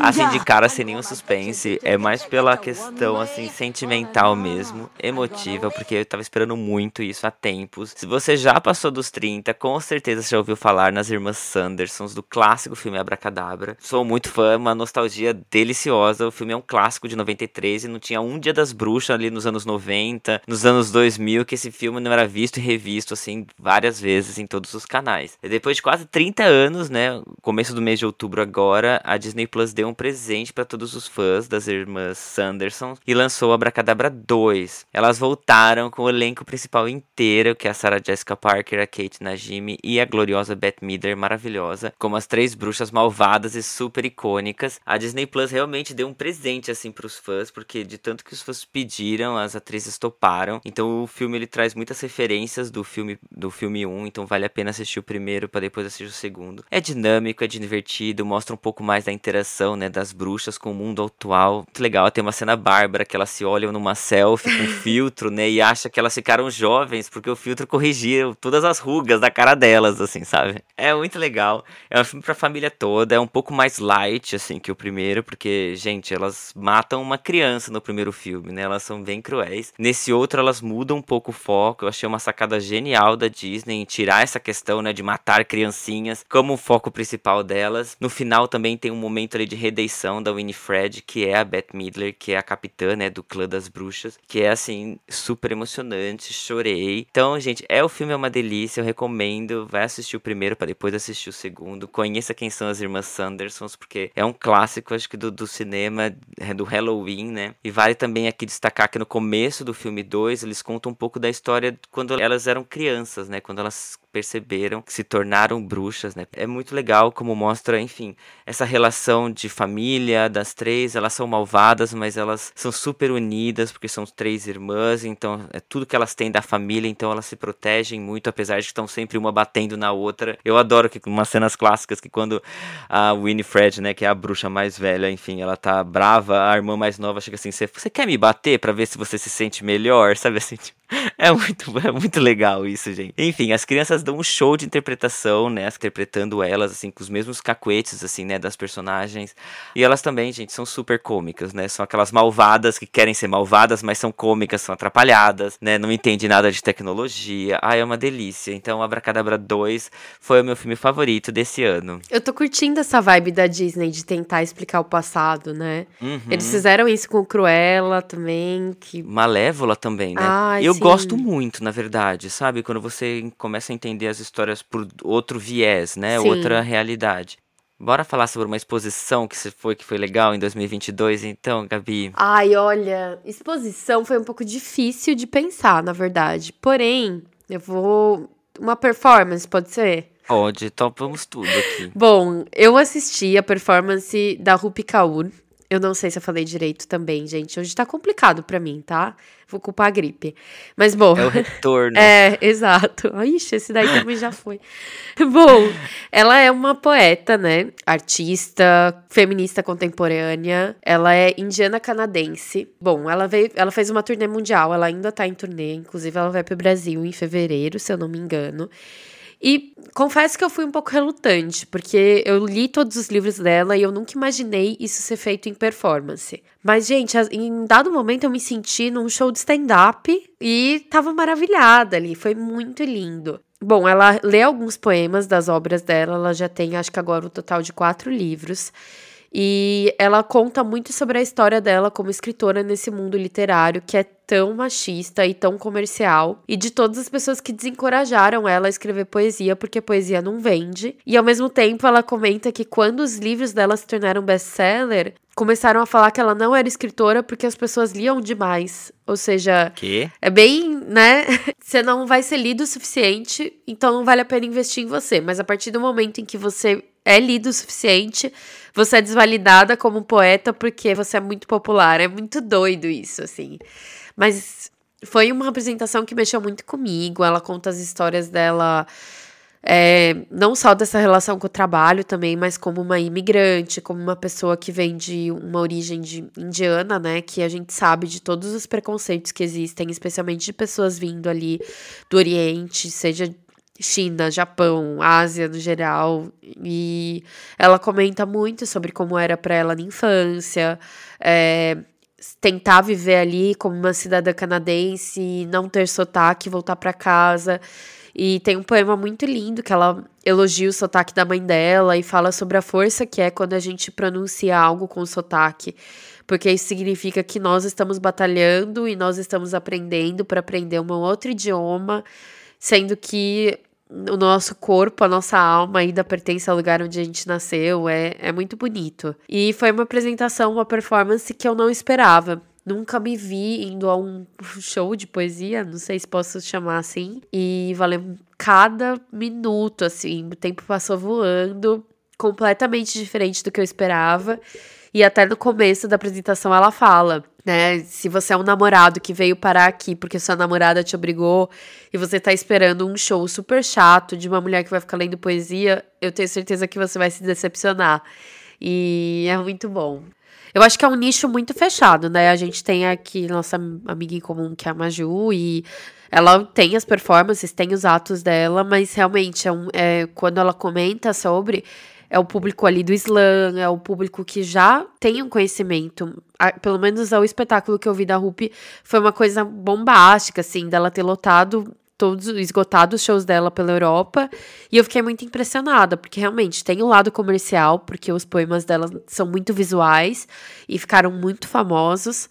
S1: Assim, de cara, sem nenhum suspense, é mais pela questão, assim, sentimental mesmo, emotiva, porque eu tava esperando muito isso há tempos. Se você já passou dos 30, com certeza você já ouviu falar nas Irmãs Sandersons, do clássico filme Abracadabra. Sou muito fã, uma nostalgia deliciosa. O filme é um clássico de 93 e não tinha um Dia das Bruxas ali nos anos 90, nos anos 2000, que esse filme não era visto e revisto, assim, várias vezes em todos os canais. E depois de quase 30 anos, anos, né? Começo do mês de outubro agora, a Disney Plus deu um presente para todos os fãs das irmãs Sanderson e lançou Abracadabra 2. Elas voltaram com o elenco principal inteiro, que é a Sarah Jessica Parker, a Kate Najimy e a gloriosa Beth Midler, maravilhosa, como as três bruxas malvadas e super icônicas. A Disney Plus realmente deu um presente assim para os fãs, porque de tanto que os fãs pediram, as atrizes toparam. Então o filme ele traz muitas referências do filme do filme 1, então vale a pena assistir o primeiro para depois assistir o segundo mundo. É dinâmico, é divertido, mostra um pouco mais da interação, né, das bruxas com o mundo atual. Muito legal, tem uma cena bárbara que elas se olham numa selfie com filtro, né, e acha que elas ficaram jovens porque o filtro corrigiu todas as rugas da cara delas, assim, sabe? É muito legal. É um filme pra família toda, é um pouco mais light, assim, que o primeiro, porque, gente, elas matam uma criança no primeiro filme, né, elas são bem cruéis. Nesse outro, elas mudam um pouco o foco, eu achei uma sacada genial da Disney em tirar essa questão, né, de matar criancinhas, como como foco principal delas. No final também tem um momento ali de redenção da Winifred, que é a Beth Midler, que é a capitã, né, do clã das bruxas, que é assim super emocionante, chorei. Então, gente, é o filme é uma delícia, eu recomendo, vai assistir o primeiro para depois assistir o segundo. Conheça quem são as irmãs Sandersons, porque é um clássico, acho que do, do cinema, é, do Halloween, né? E vale também aqui destacar que no começo do filme 2, eles contam um pouco da história quando elas eram crianças, né? Quando elas perceberam que se tornaram bruxas, né? É muito legal como mostra, enfim, essa relação de família das três, elas são malvadas, mas elas são super unidas porque são três irmãs, então é tudo que elas têm da família, então elas se protegem muito, apesar de que estão sempre uma batendo na outra. Eu adoro que umas cenas clássicas que quando a Winifred, né, que é a bruxa mais velha, enfim, ela tá brava, a irmã mais nova chega assim, você quer me bater para ver se você se sente melhor, sabe assim? Tipo, é muito, é muito legal isso, gente. Enfim, as crianças dão um show de interpretação, né? Interpretando elas, assim, com os mesmos cacuetes, assim, né? Das personagens. E elas também, gente, são super cômicas, né? São aquelas malvadas que querem ser malvadas, mas são cômicas, são atrapalhadas, né? Não entende nada de tecnologia. Ah, é uma delícia. Então, Abracadabra 2 foi o meu filme favorito desse ano.
S2: Eu tô curtindo essa vibe da Disney de tentar explicar o passado, né? Uhum. Eles fizeram isso com Cruella também. Que...
S1: Malévola também, né?
S2: Ai,
S1: eu
S2: sim.
S1: gosto muito, na verdade, sabe? Quando você começa a entender as histórias por outro viés, né?
S2: Sim.
S1: Outra realidade. Bora falar sobre uma exposição que foi que foi legal em 2022, então, Gabi.
S2: Ai, olha, exposição foi um pouco difícil de pensar, na verdade. Porém, eu vou uma performance, pode ser?
S1: Pode, topamos tudo aqui.
S2: Bom, eu assisti a performance da Rupi Kaur Eu não sei se eu falei direito também, gente. Hoje tá complicado para mim, tá? Vou culpar a gripe. Mas bom.
S1: É o retorno.
S2: é, exato. Ixi, esse daí também já foi. bom, ela é uma poeta, né? Artista, feminista contemporânea. Ela é indiana canadense. Bom, ela veio, ela fez uma turnê mundial, ela ainda tá em turnê, inclusive ela vai pro Brasil em fevereiro, se eu não me engano. E confesso que eu fui um pouco relutante, porque eu li todos os livros dela e eu nunca imaginei isso ser feito em performance. Mas, gente, em dado momento eu me senti num show de stand-up e tava maravilhada ali, foi muito lindo. Bom, ela lê alguns poemas das obras dela, ela já tem, acho que agora, um total de quatro livros. E ela conta muito sobre a história dela como escritora nesse mundo literário que é tão machista e tão comercial, e de todas as pessoas que desencorajaram ela a escrever poesia porque poesia não vende. E ao mesmo tempo ela comenta que quando os livros dela se tornaram best-seller, começaram a falar que ela não era escritora porque as pessoas liam demais. Ou seja,
S1: que?
S2: é bem, né? Você não vai ser lido o suficiente, então não vale a pena investir em você. Mas a partir do momento em que você é lido o suficiente, você é desvalidada como poeta porque você é muito popular. É muito doido isso, assim. Mas foi uma apresentação que mexeu muito comigo. Ela conta as histórias dela. É, não só dessa relação com o trabalho também, mas como uma imigrante, como uma pessoa que vem de uma origem de indiana, né? Que a gente sabe de todos os preconceitos que existem, especialmente de pessoas vindo ali do Oriente, seja China, Japão, Ásia no geral, e ela comenta muito sobre como era para ela na infância, é, tentar viver ali como uma cidadã canadense, não ter sotaque, voltar para casa. E tem um poema muito lindo que ela elogia o sotaque da mãe dela e fala sobre a força que é quando a gente pronuncia algo com sotaque. Porque isso significa que nós estamos batalhando e nós estamos aprendendo para aprender um outro idioma sendo que o nosso corpo, a nossa alma ainda pertence ao lugar onde a gente nasceu, é, é muito bonito. E foi uma apresentação, uma performance que eu não esperava. Nunca me vi indo a um show de poesia, não sei se posso chamar assim, e valeu cada minuto, assim, o tempo passou voando, completamente diferente do que eu esperava. E até no começo da apresentação ela fala, né? Se você é um namorado que veio parar aqui porque sua namorada te obrigou e você tá esperando um show super chato de uma mulher que vai ficar lendo poesia, eu tenho certeza que você vai se decepcionar. E é muito bom. Eu acho que é um nicho muito fechado, né? A gente tem aqui nossa amiga em comum, que é a Maju, e ela tem as performances, tem os atos dela, mas realmente é, um, é quando ela comenta sobre é o público ali do slam, é o público que já tem um conhecimento. Pelo menos o espetáculo que eu vi da Rupi foi uma coisa bombástica, assim, dela ter lotado todos esgotado os shows dela pela Europa. E eu fiquei muito impressionada porque realmente tem o um lado comercial porque os poemas dela são muito visuais e ficaram muito famosos.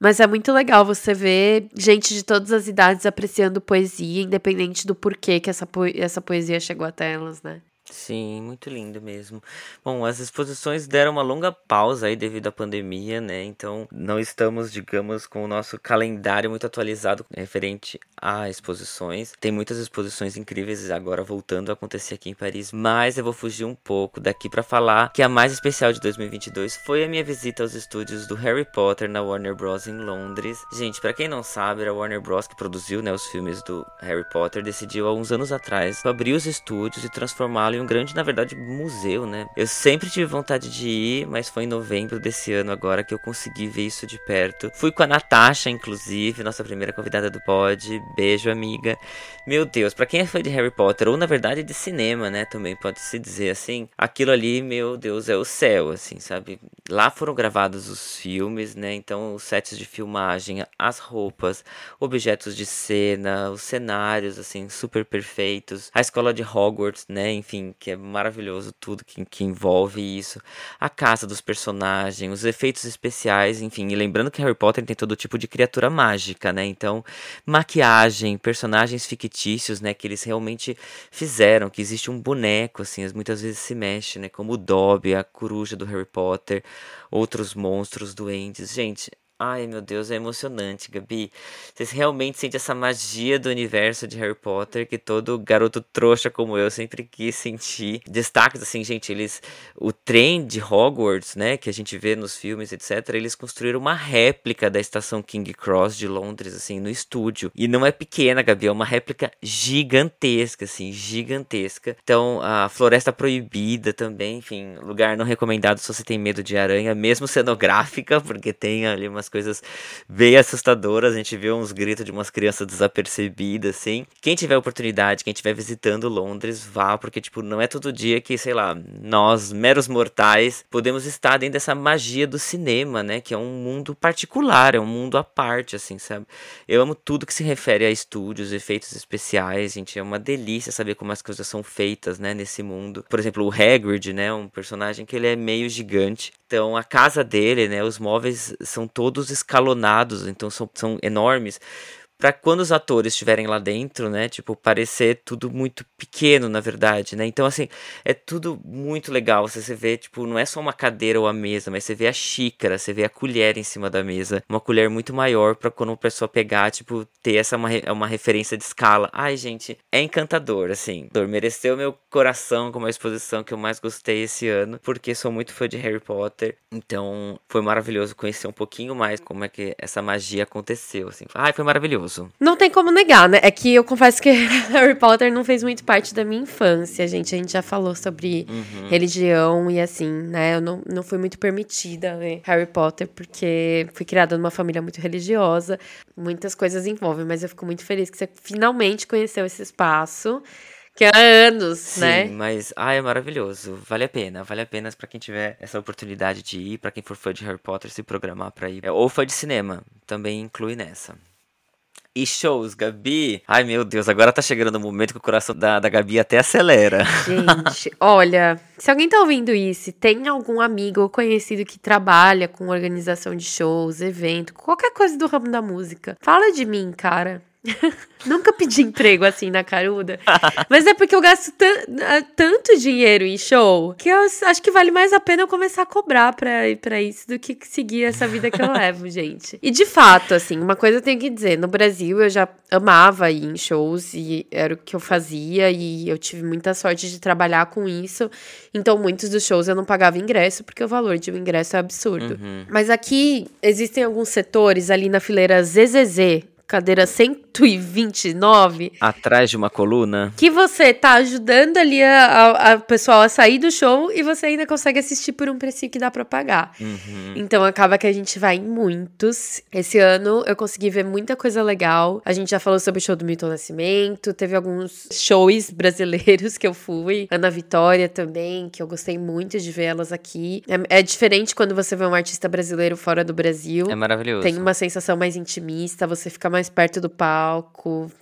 S2: Mas é muito legal você ver gente de todas as idades apreciando poesia independente do porquê que essa, po essa poesia chegou até elas né
S1: Sim, muito lindo mesmo. Bom, as exposições deram uma longa pausa aí devido à pandemia, né? Então não estamos, digamos, com o nosso calendário muito atualizado referente a exposições. Tem muitas exposições incríveis agora voltando a acontecer aqui em Paris, mas eu vou fugir um pouco daqui para falar que a mais especial de 2022 foi a minha visita aos estúdios do Harry Potter na Warner Bros em Londres. Gente, para quem não sabe, a Warner Bros que produziu, né, os filmes do Harry Potter decidiu há uns anos atrás abrir os estúdios e transformá-lo um grande, na verdade, museu, né? Eu sempre tive vontade de ir, mas foi em novembro desse ano agora que eu consegui ver isso de perto. Fui com a Natasha, inclusive, nossa primeira convidada do pod. Beijo, amiga. Meu Deus, para quem é fã de Harry Potter, ou na verdade de cinema, né? Também pode se dizer assim. Aquilo ali, meu Deus, é o céu, assim, sabe? Lá foram gravados os filmes, né? Então, os sets de filmagem, as roupas, objetos de cena, os cenários, assim, super perfeitos. A escola de Hogwarts, né? Enfim, que é maravilhoso tudo que, que envolve isso. A casa dos personagens, os efeitos especiais, enfim. E lembrando que Harry Potter tem todo tipo de criatura mágica, né? Então, maquiagem, personagens fictícios, né? Que eles realmente fizeram, que existe um boneco, assim, muitas vezes se mexe, né? Como o Dobby, a coruja do Harry Potter, outros monstros, duendes. Gente, Ai, meu Deus, é emocionante, Gabi. Vocês realmente sentem essa magia do universo de Harry Potter que todo garoto trouxa como eu sempre quis sentir. Destaques, assim, gente, eles. O trem de Hogwarts, né, que a gente vê nos filmes, etc., eles construíram uma réplica da estação King Cross de Londres, assim, no estúdio. E não é pequena, Gabi, é uma réplica gigantesca, assim, gigantesca. Então, a Floresta Proibida também, enfim, lugar não recomendado se você tem medo de aranha, mesmo cenográfica, porque tem ali umas coisas bem assustadoras. A gente vê uns gritos de umas crianças desapercebidas, assim. Quem tiver oportunidade, quem estiver visitando Londres, vá, porque, tipo, não é todo dia que, sei lá, nós, meros mortais, podemos estar dentro dessa magia do cinema, né? Que é um mundo particular, é um mundo à parte, assim, sabe? Eu amo tudo que se refere a estúdios, efeitos especiais, gente. É uma delícia saber como as coisas são feitas, né? Nesse mundo. Por exemplo, o Hagrid, né? Um personagem que ele é meio gigante. Então, a casa dele, né? Os móveis são todos escalonados, então são, são enormes para quando os atores estiverem lá dentro, né, tipo, parecer tudo muito pequeno, na verdade, né? Então, assim, é tudo muito legal. Você, você vê, tipo, não é só uma cadeira ou a mesa, mas você vê a xícara, você vê a colher em cima da mesa. Uma colher muito maior para quando uma pessoa pegar, tipo, ter essa uma, uma referência de escala. Ai, gente, é encantador, assim. Mereceu meu coração como a exposição que eu mais gostei esse ano, porque sou muito fã de Harry Potter. Então, foi maravilhoso conhecer um pouquinho mais como é que essa magia aconteceu, assim. Ai, foi maravilhoso.
S2: Não tem como negar, né? É que eu confesso que Harry Potter não fez muito parte da minha infância, gente. A gente já falou sobre
S1: Uhum.
S2: religião e assim, né? Eu não, não fui muito permitida a ler Harry Potter porque fui criada numa família muito religiosa. Muitas coisas envolvem, mas eu fico muito feliz que você finalmente conheceu esse espaço. Que há anos,
S1: Sim,
S2: né?
S1: mas ai, é maravilhoso. Vale a pena, vale a pena pra quem tiver essa oportunidade de ir, pra quem for fã de Harry Potter se programar pra ir. É, Ou fã de cinema, também inclui nessa. E shows, Gabi? Ai meu Deus, agora tá chegando no momento que o coração da, da Gabi até acelera.
S2: Gente, olha, se alguém tá ouvindo isso, tem algum amigo ou conhecido que trabalha com organização de shows, evento, qualquer coisa do ramo da música, fala de mim, cara. Nunca pedi emprego assim na caruda. Mas é porque eu gasto ah, tanto dinheiro em show que eu acho que vale mais a pena eu começar a cobrar pra, pra isso do que seguir essa vida que eu levo, gente. E de fato, assim, uma coisa eu tenho que dizer: no Brasil eu já amava ir em shows e era o que eu fazia e eu tive muita sorte de trabalhar com isso. Então, muitos dos shows eu não pagava ingresso porque o valor de um ingresso é absurdo. Mas aqui existem alguns setores ali na fileira ZZZ, cadeira 129,
S1: Atrás de uma coluna.
S2: que você tá ajudando ali a, a, a pessoal a sair do show e você ainda consegue assistir por um precinho que dá pra pagar.
S1: Uhum.
S2: Então acaba que a gente vai em muitos. Esse ano eu consegui ver muita coisa legal. A gente já falou sobre o show do Milton Nascimento, teve alguns shows brasileiros que eu fui. Ana Vitória também, que eu gostei muito de ver elas aqui. É, é diferente quando você vê um artista brasileiro fora do Brasil.
S1: É maravilhoso.
S2: Tem uma sensação mais intimista, você fica mais perto do palco,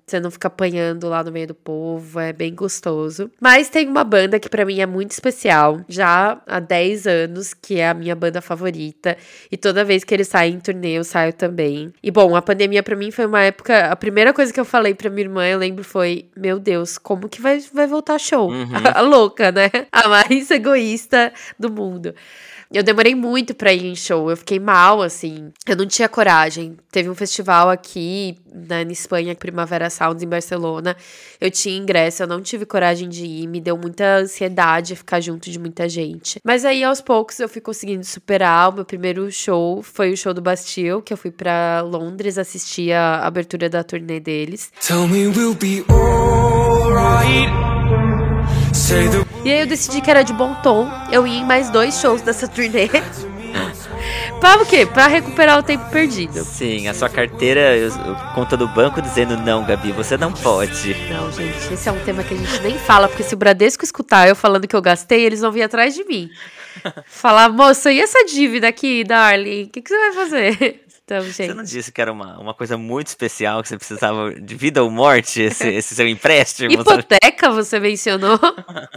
S2: você não fica apanhando lá no meio do povo, é bem gostoso. Mas tem uma banda que pra mim é muito especial, já há 10 anos, que é a minha banda favorita, e toda vez que eles saem em turnê eu saio também. E bom, a pandemia pra mim foi uma época, a primeira coisa que eu falei pra minha irmã, eu lembro foi, meu Deus, como que vai, vai voltar show? A louca, né? A mais egoísta do mundo. Eu demorei muito pra ir em show, eu fiquei mal, assim. Eu não tinha coragem. Teve um festival aqui na, na Espanha, Primavera Sounds, em Barcelona. Eu tinha ingresso, eu não tive coragem de ir, me deu muita ansiedade ficar junto de muita gente. Mas aí, aos poucos, eu fui conseguindo superar. O meu primeiro show foi o show do Bastille, que eu fui pra Londres assistir a abertura da turnê deles.
S6: Tell me we'll be alright.
S2: E aí eu decidi que era de bom tom eu ia em mais dois shows dessa turnê. pra o quê? Pra recuperar o tempo perdido.
S1: Sim, a sua carteira, conta do banco dizendo não, Gabi, você não pode.
S2: Não, gente, esse é um tema que a gente nem fala, porque se o Bradesco escutar eu falando que eu gastei, eles vão vir atrás de mim. Falar, moça, e essa dívida aqui, darling? O que, que você vai fazer? Então,
S1: Você
S2: gente.
S1: não disse que era uma, uma coisa muito especial, que você precisava de vida ou morte, esse, esse seu empréstimo?
S2: Hipoteca, você mencionou?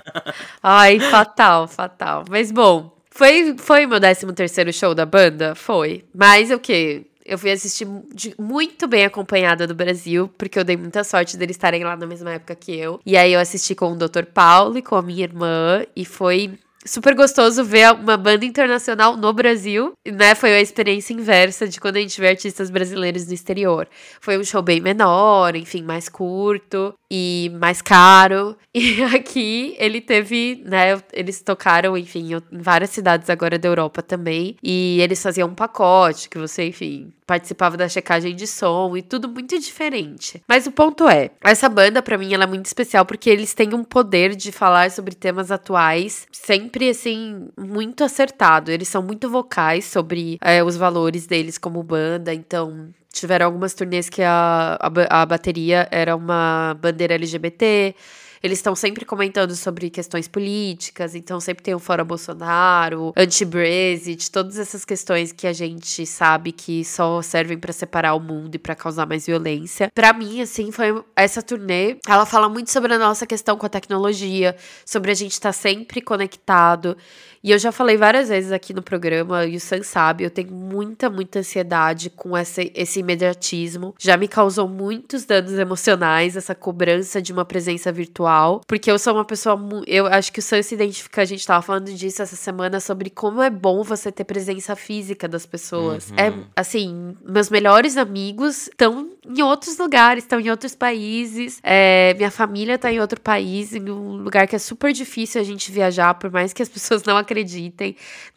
S2: Ai, fatal, fatal. Mas bom, foi, foi meu 13 terceiro show da banda? Foi. Mas o quê? Eu fui assistir de- muito bem acompanhada do Brasil, porque eu dei muita sorte deles estarem lá na mesma época que eu. E aí eu assisti com o Dr. Paulo e com a minha irmã, e foi super gostoso ver uma banda internacional no Brasil, né? Foi a experiência inversa de quando a gente vê artistas brasileiros no exterior. Foi um show bem menor, enfim, mais curto e mais caro. E aqui ele teve, né? Eles tocaram, enfim, em várias cidades agora da Europa também. E eles faziam um pacote que você, enfim, participava da checagem de som e tudo muito diferente. Mas o ponto é, essa banda para mim ela é muito especial porque eles têm um poder de falar sobre temas atuais, sempre assim muito acertado. Eles são muito vocais sobre é, os valores deles como banda, então tiveram algumas turnês que a, a, a bateria era uma bandeira LGBT. Eles estão sempre comentando sobre questões políticas, então sempre tem o Fora Bolsonaro, anti-Brexit, todas essas questões que a gente sabe que só servem para separar o mundo e para causar mais violência. Para mim, assim, foi essa turnê, ela fala muito sobre a nossa questão com a tecnologia, sobre a gente estar tá sempre conectado. E eu já falei várias vezes aqui no programa, e o Sam sabe, eu tenho muita, muita ansiedade com essa, esse imediatismo. Já me causou muitos danos emocionais, essa cobrança de uma presença virtual. Porque eu sou uma pessoa. Eu acho que o Sam se identifica, a gente tava falando disso essa semana, sobre como é bom você ter presença física das pessoas. É,
S1: Uhum.
S2: É, assim, meus melhores amigos estão em outros lugares, estão em outros países. É, minha família tá em outro país, em um lugar que é super difícil a gente viajar, por mais que as pessoas não acreditem.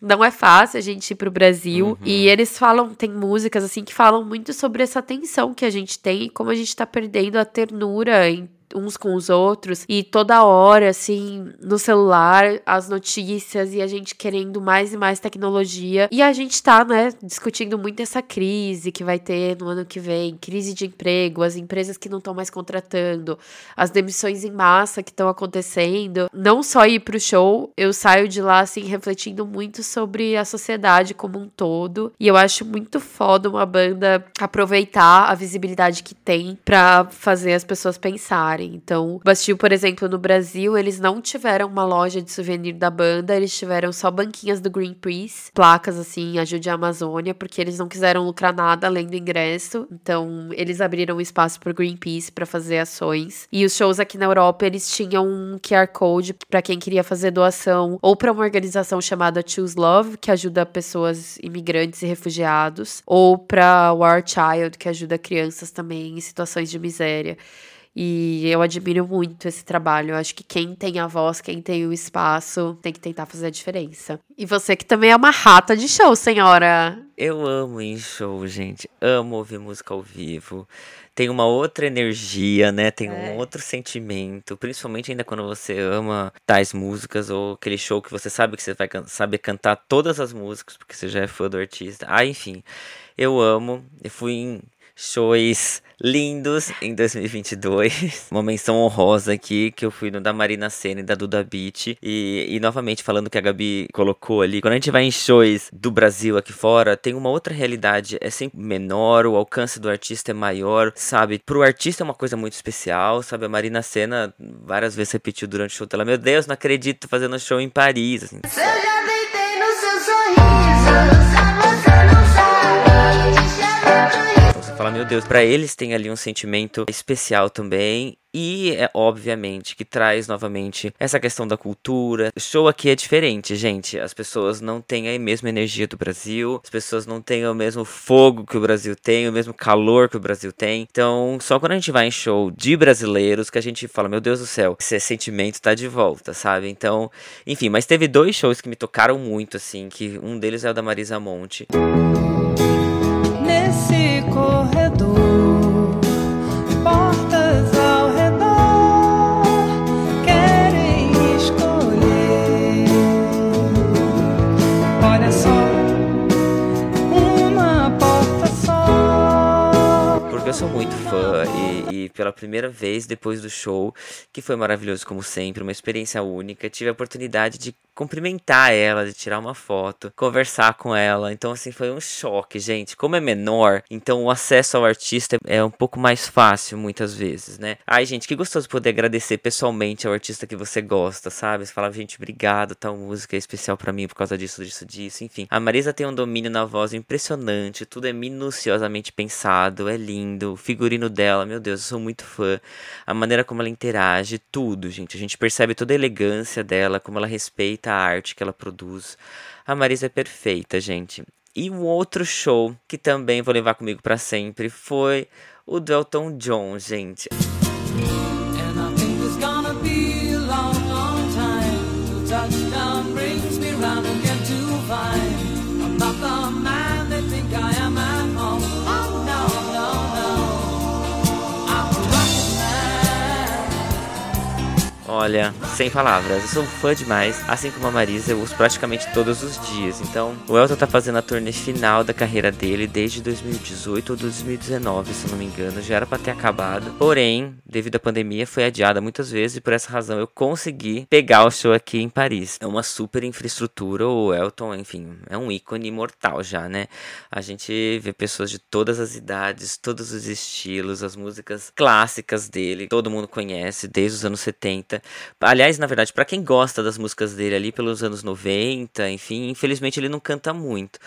S2: Não é fácil a gente ir pro Brasil.
S1: Uhum.
S2: E eles falam, tem músicas assim que falam muito sobre essa tensão que a gente tem e como a gente tá perdendo a ternura em uns com os outros e toda hora, assim, no celular, as notícias e a gente querendo mais e mais tecnologia. E a gente tá, né, discutindo muito essa crise que vai ter no ano que vem crise de emprego, as empresas que não estão mais contratando, as demissões em massa que estão acontecendo. Não só ir pro show, eu saio de lá, assim, refletindo muito sobre a sociedade como um todo. E eu acho muito foda uma banda aproveitar a visibilidade que tem pra fazer as pessoas pensarem. Então, o Bastille, por exemplo, no Brasil, eles não tiveram uma loja de souvenir da banda, eles tiveram só banquinhas do Greenpeace, placas assim, ajude a Amazônia, porque eles não quiseram lucrar nada além do ingresso. Então, eles abriram espaço pro Greenpeace para fazer ações. E os shows aqui na Europa, eles tinham um QR Code para quem queria fazer doação ou para uma organização chamada Choose Love, que ajuda pessoas imigrantes e refugiados, ou para War Child, que ajuda crianças também em situações de miséria. E eu admiro muito esse trabalho. Eu acho que quem tem a voz, quem tem o espaço, tem que tentar fazer a diferença. E você que também é uma rata de show, senhora.
S1: Eu amo em show, gente. Amo ouvir música ao vivo. Tem uma outra energia, né? Tem um
S2: É.
S1: outro sentimento. Principalmente ainda quando você ama tais músicas ou aquele show que você sabe que você vai can- saber cantar todas as músicas, porque você já é fã do artista. Ah, enfim. Eu amo. Eu fui em shows lindos em 2022. Uma menção honrosa aqui, que eu fui no da Marina Senna e da Duda Beat. E, e novamente falando que a Gabi colocou ali, quando a gente vai em shows do Brasil aqui fora, tem uma outra realidade, é sempre menor, o alcance do artista é maior, sabe? Pro artista é uma coisa muito especial, sabe? A Marina Senna várias vezes repetiu durante o show dela, meu Deus, não acredito fazendo show em Paris, assim. Fala, meu Deus, pra eles tem ali um sentimento especial também. E é obviamente que traz novamente essa questão da cultura. O show aqui é diferente, gente. As pessoas não têm a mesma energia do Brasil, as pessoas não têm o mesmo fogo que o Brasil tem, o mesmo calor que o Brasil tem. Então, só quando a gente vai em show de brasileiros que a gente fala, meu Deus do céu, esse sentimento tá de volta, sabe? Então, enfim, mas teve dois shows que me tocaram muito, assim, que um deles é o da Marisa Monte.
S7: Nesse
S1: eu sou muito fã pela primeira vez depois do show, que foi maravilhoso como sempre, uma experiência única, tive a oportunidade de cumprimentar ela, de tirar uma foto, conversar com ela. Então assim foi um choque, gente. Como é menor, então o acesso ao artista é um pouco mais fácil muitas vezes, né? Ai, gente, que gostoso poder agradecer pessoalmente ao artista que você gosta, sabe? Você fala, gente, obrigado, tal música é especial pra mim por causa disso, disso, disso, enfim. A Marisa tem um domínio na voz impressionante, tudo é minuciosamente pensado, é lindo, o figurino dela, meu Deus, eu sou muito fã, a maneira como ela interage, tudo, gente. A gente percebe toda a elegância dela, como ela respeita a arte que ela produz. A Marisa é perfeita, gente. E um outro show que também vou levar comigo pra sempre foi o do Elton John, gente.
S7: And I think it's gonna be
S1: Olha, sem palavras, eu sou fã demais. Assim como a Marisa, eu uso praticamente todos os dias. Então, o Elton tá fazendo a turnê final da carreira dele desde 2018 ou 2019, se eu não me engano. Já era pra ter acabado. Porém, devido à pandemia, foi adiada muitas vezes e por essa razão eu consegui pegar o show aqui em Paris. É uma super infraestrutura. O Elton, enfim, é um ícone imortal já, né? A gente vê pessoas de todas as idades, todos os estilos, as músicas clássicas dele, todo mundo conhece desde os anos 70. Aliás, na verdade, pra quem gosta das músicas dele ali pelos anos 90, enfim, infelizmente ele não canta muito.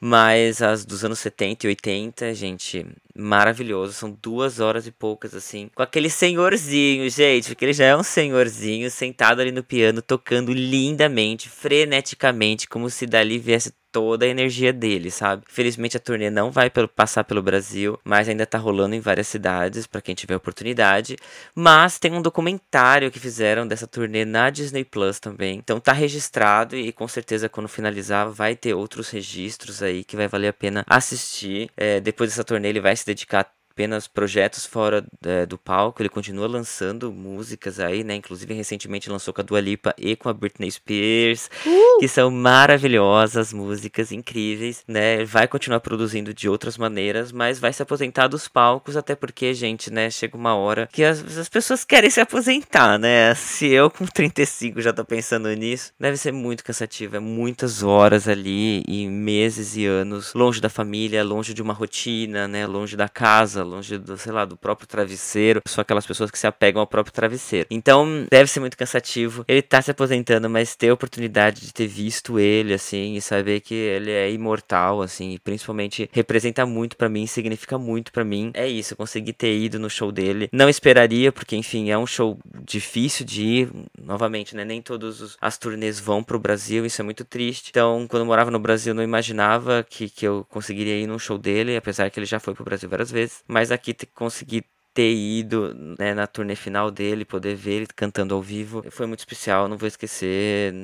S1: Mas as dos anos 70 e 80, gente, maravilhoso. São duas horas e poucas, assim. Com aquele senhorzinho, gente, porque ele já é um senhorzinho sentado ali no piano, tocando lindamente, freneticamente, como se dali viesse toda a energia dele, sabe? Felizmente a turnê não vai pelo, passar pelo Brasil, mas ainda tá rolando em várias cidades para quem tiver oportunidade. Mas tem um documentário que fizeram dessa turnê na Disney Plus também. Então tá registrado e com certeza quando finalizar vai ter outros registros aí que vai valer a pena assistir. É, depois dessa turnê ele vai se dedicar apenas projetos fora é, do palco, ele continua lançando músicas aí, né? Inclusive recentemente lançou com a Dua Lipa e com a Britney Spears, que são maravilhosas, músicas incríveis, né? Vai continuar produzindo de outras maneiras, mas vai se aposentar dos palcos, até porque, gente, né? Chega uma hora que as, as pessoas querem se aposentar, né? Se eu com 35 já tô pensando nisso, deve ser muito cansativo, é muitas horas ali e meses e anos longe da família, longe de uma rotina, né? Longe da casa, longe do, sei lá, do próprio travesseiro. São aquelas pessoas que se apegam ao próprio travesseiro. Então, deve ser muito cansativo. Ele tá se aposentando, mas ter a oportunidade de ter visto ele, assim, e saber que ele é imortal, assim, e principalmente representa muito pra mim, significa muito pra mim. É isso, eu consegui ter ido no show dele. Não esperaria, porque, enfim, é um show difícil de ir. Novamente, né? Nem todas as turnês vão pro Brasil, isso é muito triste. Então, quando eu morava no Brasil, eu não imaginava que, que eu conseguiria ir num show dele, apesar que ele já foi pro Brasil várias vezes. Mas aqui te- consegui ter ido né, na turnê final dele, poder ver ele cantando ao vivo, foi muito especial, não vou esquecer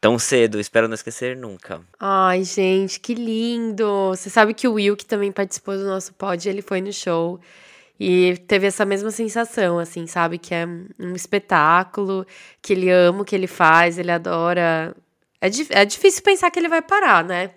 S1: tão cedo, espero não esquecer nunca.
S2: Ai, gente, que lindo! Você sabe que o Will, que também participou do nosso pod, ele foi no show e teve essa mesma sensação, assim, sabe? Que é um espetáculo, que ele ama o que ele faz, ele adora. É, di- é difícil pensar que ele vai parar, né?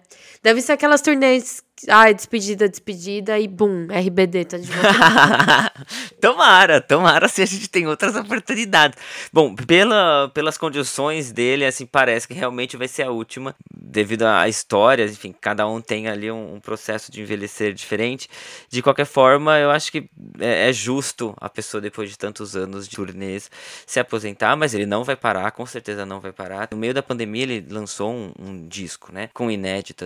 S2: Deve ser aquelas turnês. Ai, despedida, despedida e bum, RBD, tá de volta.
S1: tomara, tomara se a gente tem outras oportunidades. Bom, pela, pelas condições dele, assim, parece que realmente vai ser a última, devido à história, enfim, cada um tem ali um, um processo de envelhecer diferente. De qualquer forma, eu acho que é, é justo a pessoa, depois de tantos anos de turnês, se aposentar, mas ele não vai parar, com certeza não vai parar. No meio da pandemia, ele lançou um, um disco, né, com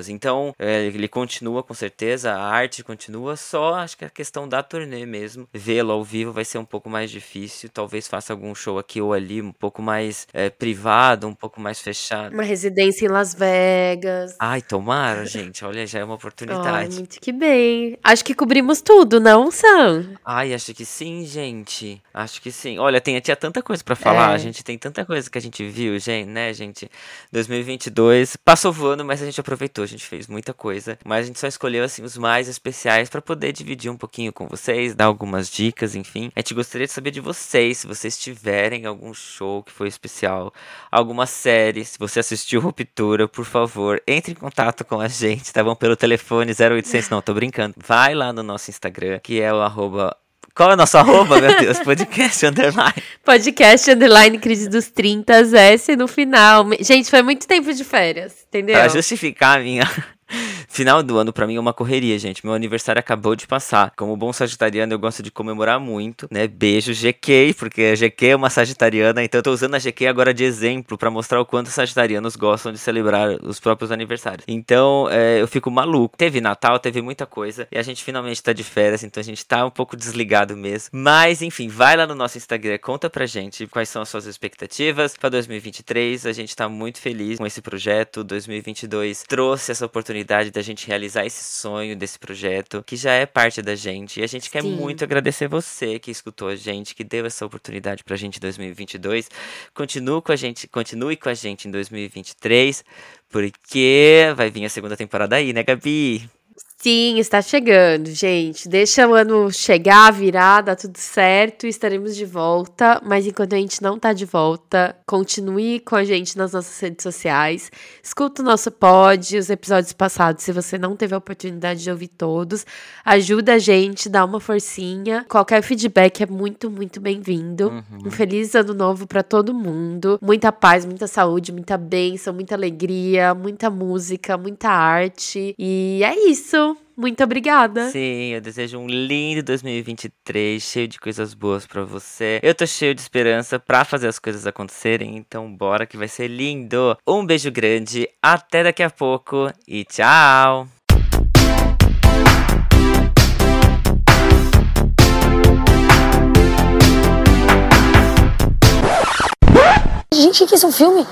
S1: Então, é, ele continua, com certeza, a arte continua, só acho que a questão da turnê mesmo. Vê-lo ao vivo vai ser um pouco mais difícil, talvez faça algum show aqui ou ali, um pouco mais é, privado, um pouco mais fechado.
S2: Uma residência em Las Vegas.
S1: Ai, tomara, gente, olha, já é uma
S2: Ai,
S1: oportunidade.
S2: muito que bem. Acho que cobrimos tudo, não, Sam?
S1: Ai, acho que sim, gente. Acho que sim. Olha, tem, tinha tanta coisa pra falar.
S2: É.
S1: A gente tem tanta coisa que a gente viu, gente, né, gente? 2022 passou voando, mas a gente aproveitou. A gente fez muita coisa. Mas a gente só escolheu, assim, os mais especiais pra poder dividir um pouquinho com vocês, dar algumas dicas, enfim. A gente gostaria de saber de vocês, se vocês tiverem algum show que foi especial, alguma série. Se você assistiu Ruptura, por favor, entre em contato com a gente, tá bom? Pelo telefone 0800. Não, tô brincando. Vai lá no nosso Instagram, que é o arroba qual é o nosso arroba, meu Deus? Podcast underline.
S2: Podcast Underline Crise dos 30, S no final. Gente, foi muito tempo de férias, entendeu?
S1: Pra justificar a minha. Final do ano pra mim é uma correria, gente. Meu aniversário acabou de passar. Como bom sagitariano, eu gosto de comemorar muito, né? Beijo GK, porque a GK é uma sagitariana, então eu tô usando a GK agora de exemplo pra mostrar o quanto os sagitarianos gostam de celebrar os próprios aniversários. Então, é, eu fico maluco. Teve Natal, teve muita coisa, e a gente finalmente tá de férias, então a gente tá um pouco desligado mesmo. Mas, enfim, vai lá no nosso Instagram, conta pra gente quais são as suas expectativas pra 2023. A gente tá muito feliz com esse projeto. 2022 trouxe essa oportunidade da gente realizar esse sonho desse projeto, que já é parte da gente. E a gente quer
S2: Sim.
S1: muito agradecer você que escutou a gente, que deu essa oportunidade pra gente em 2022. Continue com a gente, continue com a gente em 2023, porque vai vir a segunda temporada aí, né, Gabi?
S2: Sim, está chegando, gente. Deixa o ano chegar, virar, dar tudo certo e estaremos de volta. Mas enquanto a gente não tá de volta, continue com a gente nas nossas redes sociais. Escuta o nosso pod, os episódios passados, se você não teve a oportunidade de ouvir todos. Ajuda a gente, dá uma forcinha. Qualquer feedback é muito, muito bem-vindo. Um feliz ano novo para todo mundo. Muita paz, muita saúde, muita bênção, muita alegria, muita música, muita arte. E é isso. Muito obrigada.
S1: Sim, eu desejo um lindo 2023, cheio de coisas boas pra você. Eu tô cheio de esperança pra fazer as coisas acontecerem, então bora que vai ser lindo. Um beijo grande, até daqui a pouco e tchau!
S8: Gente, que isso é um filme?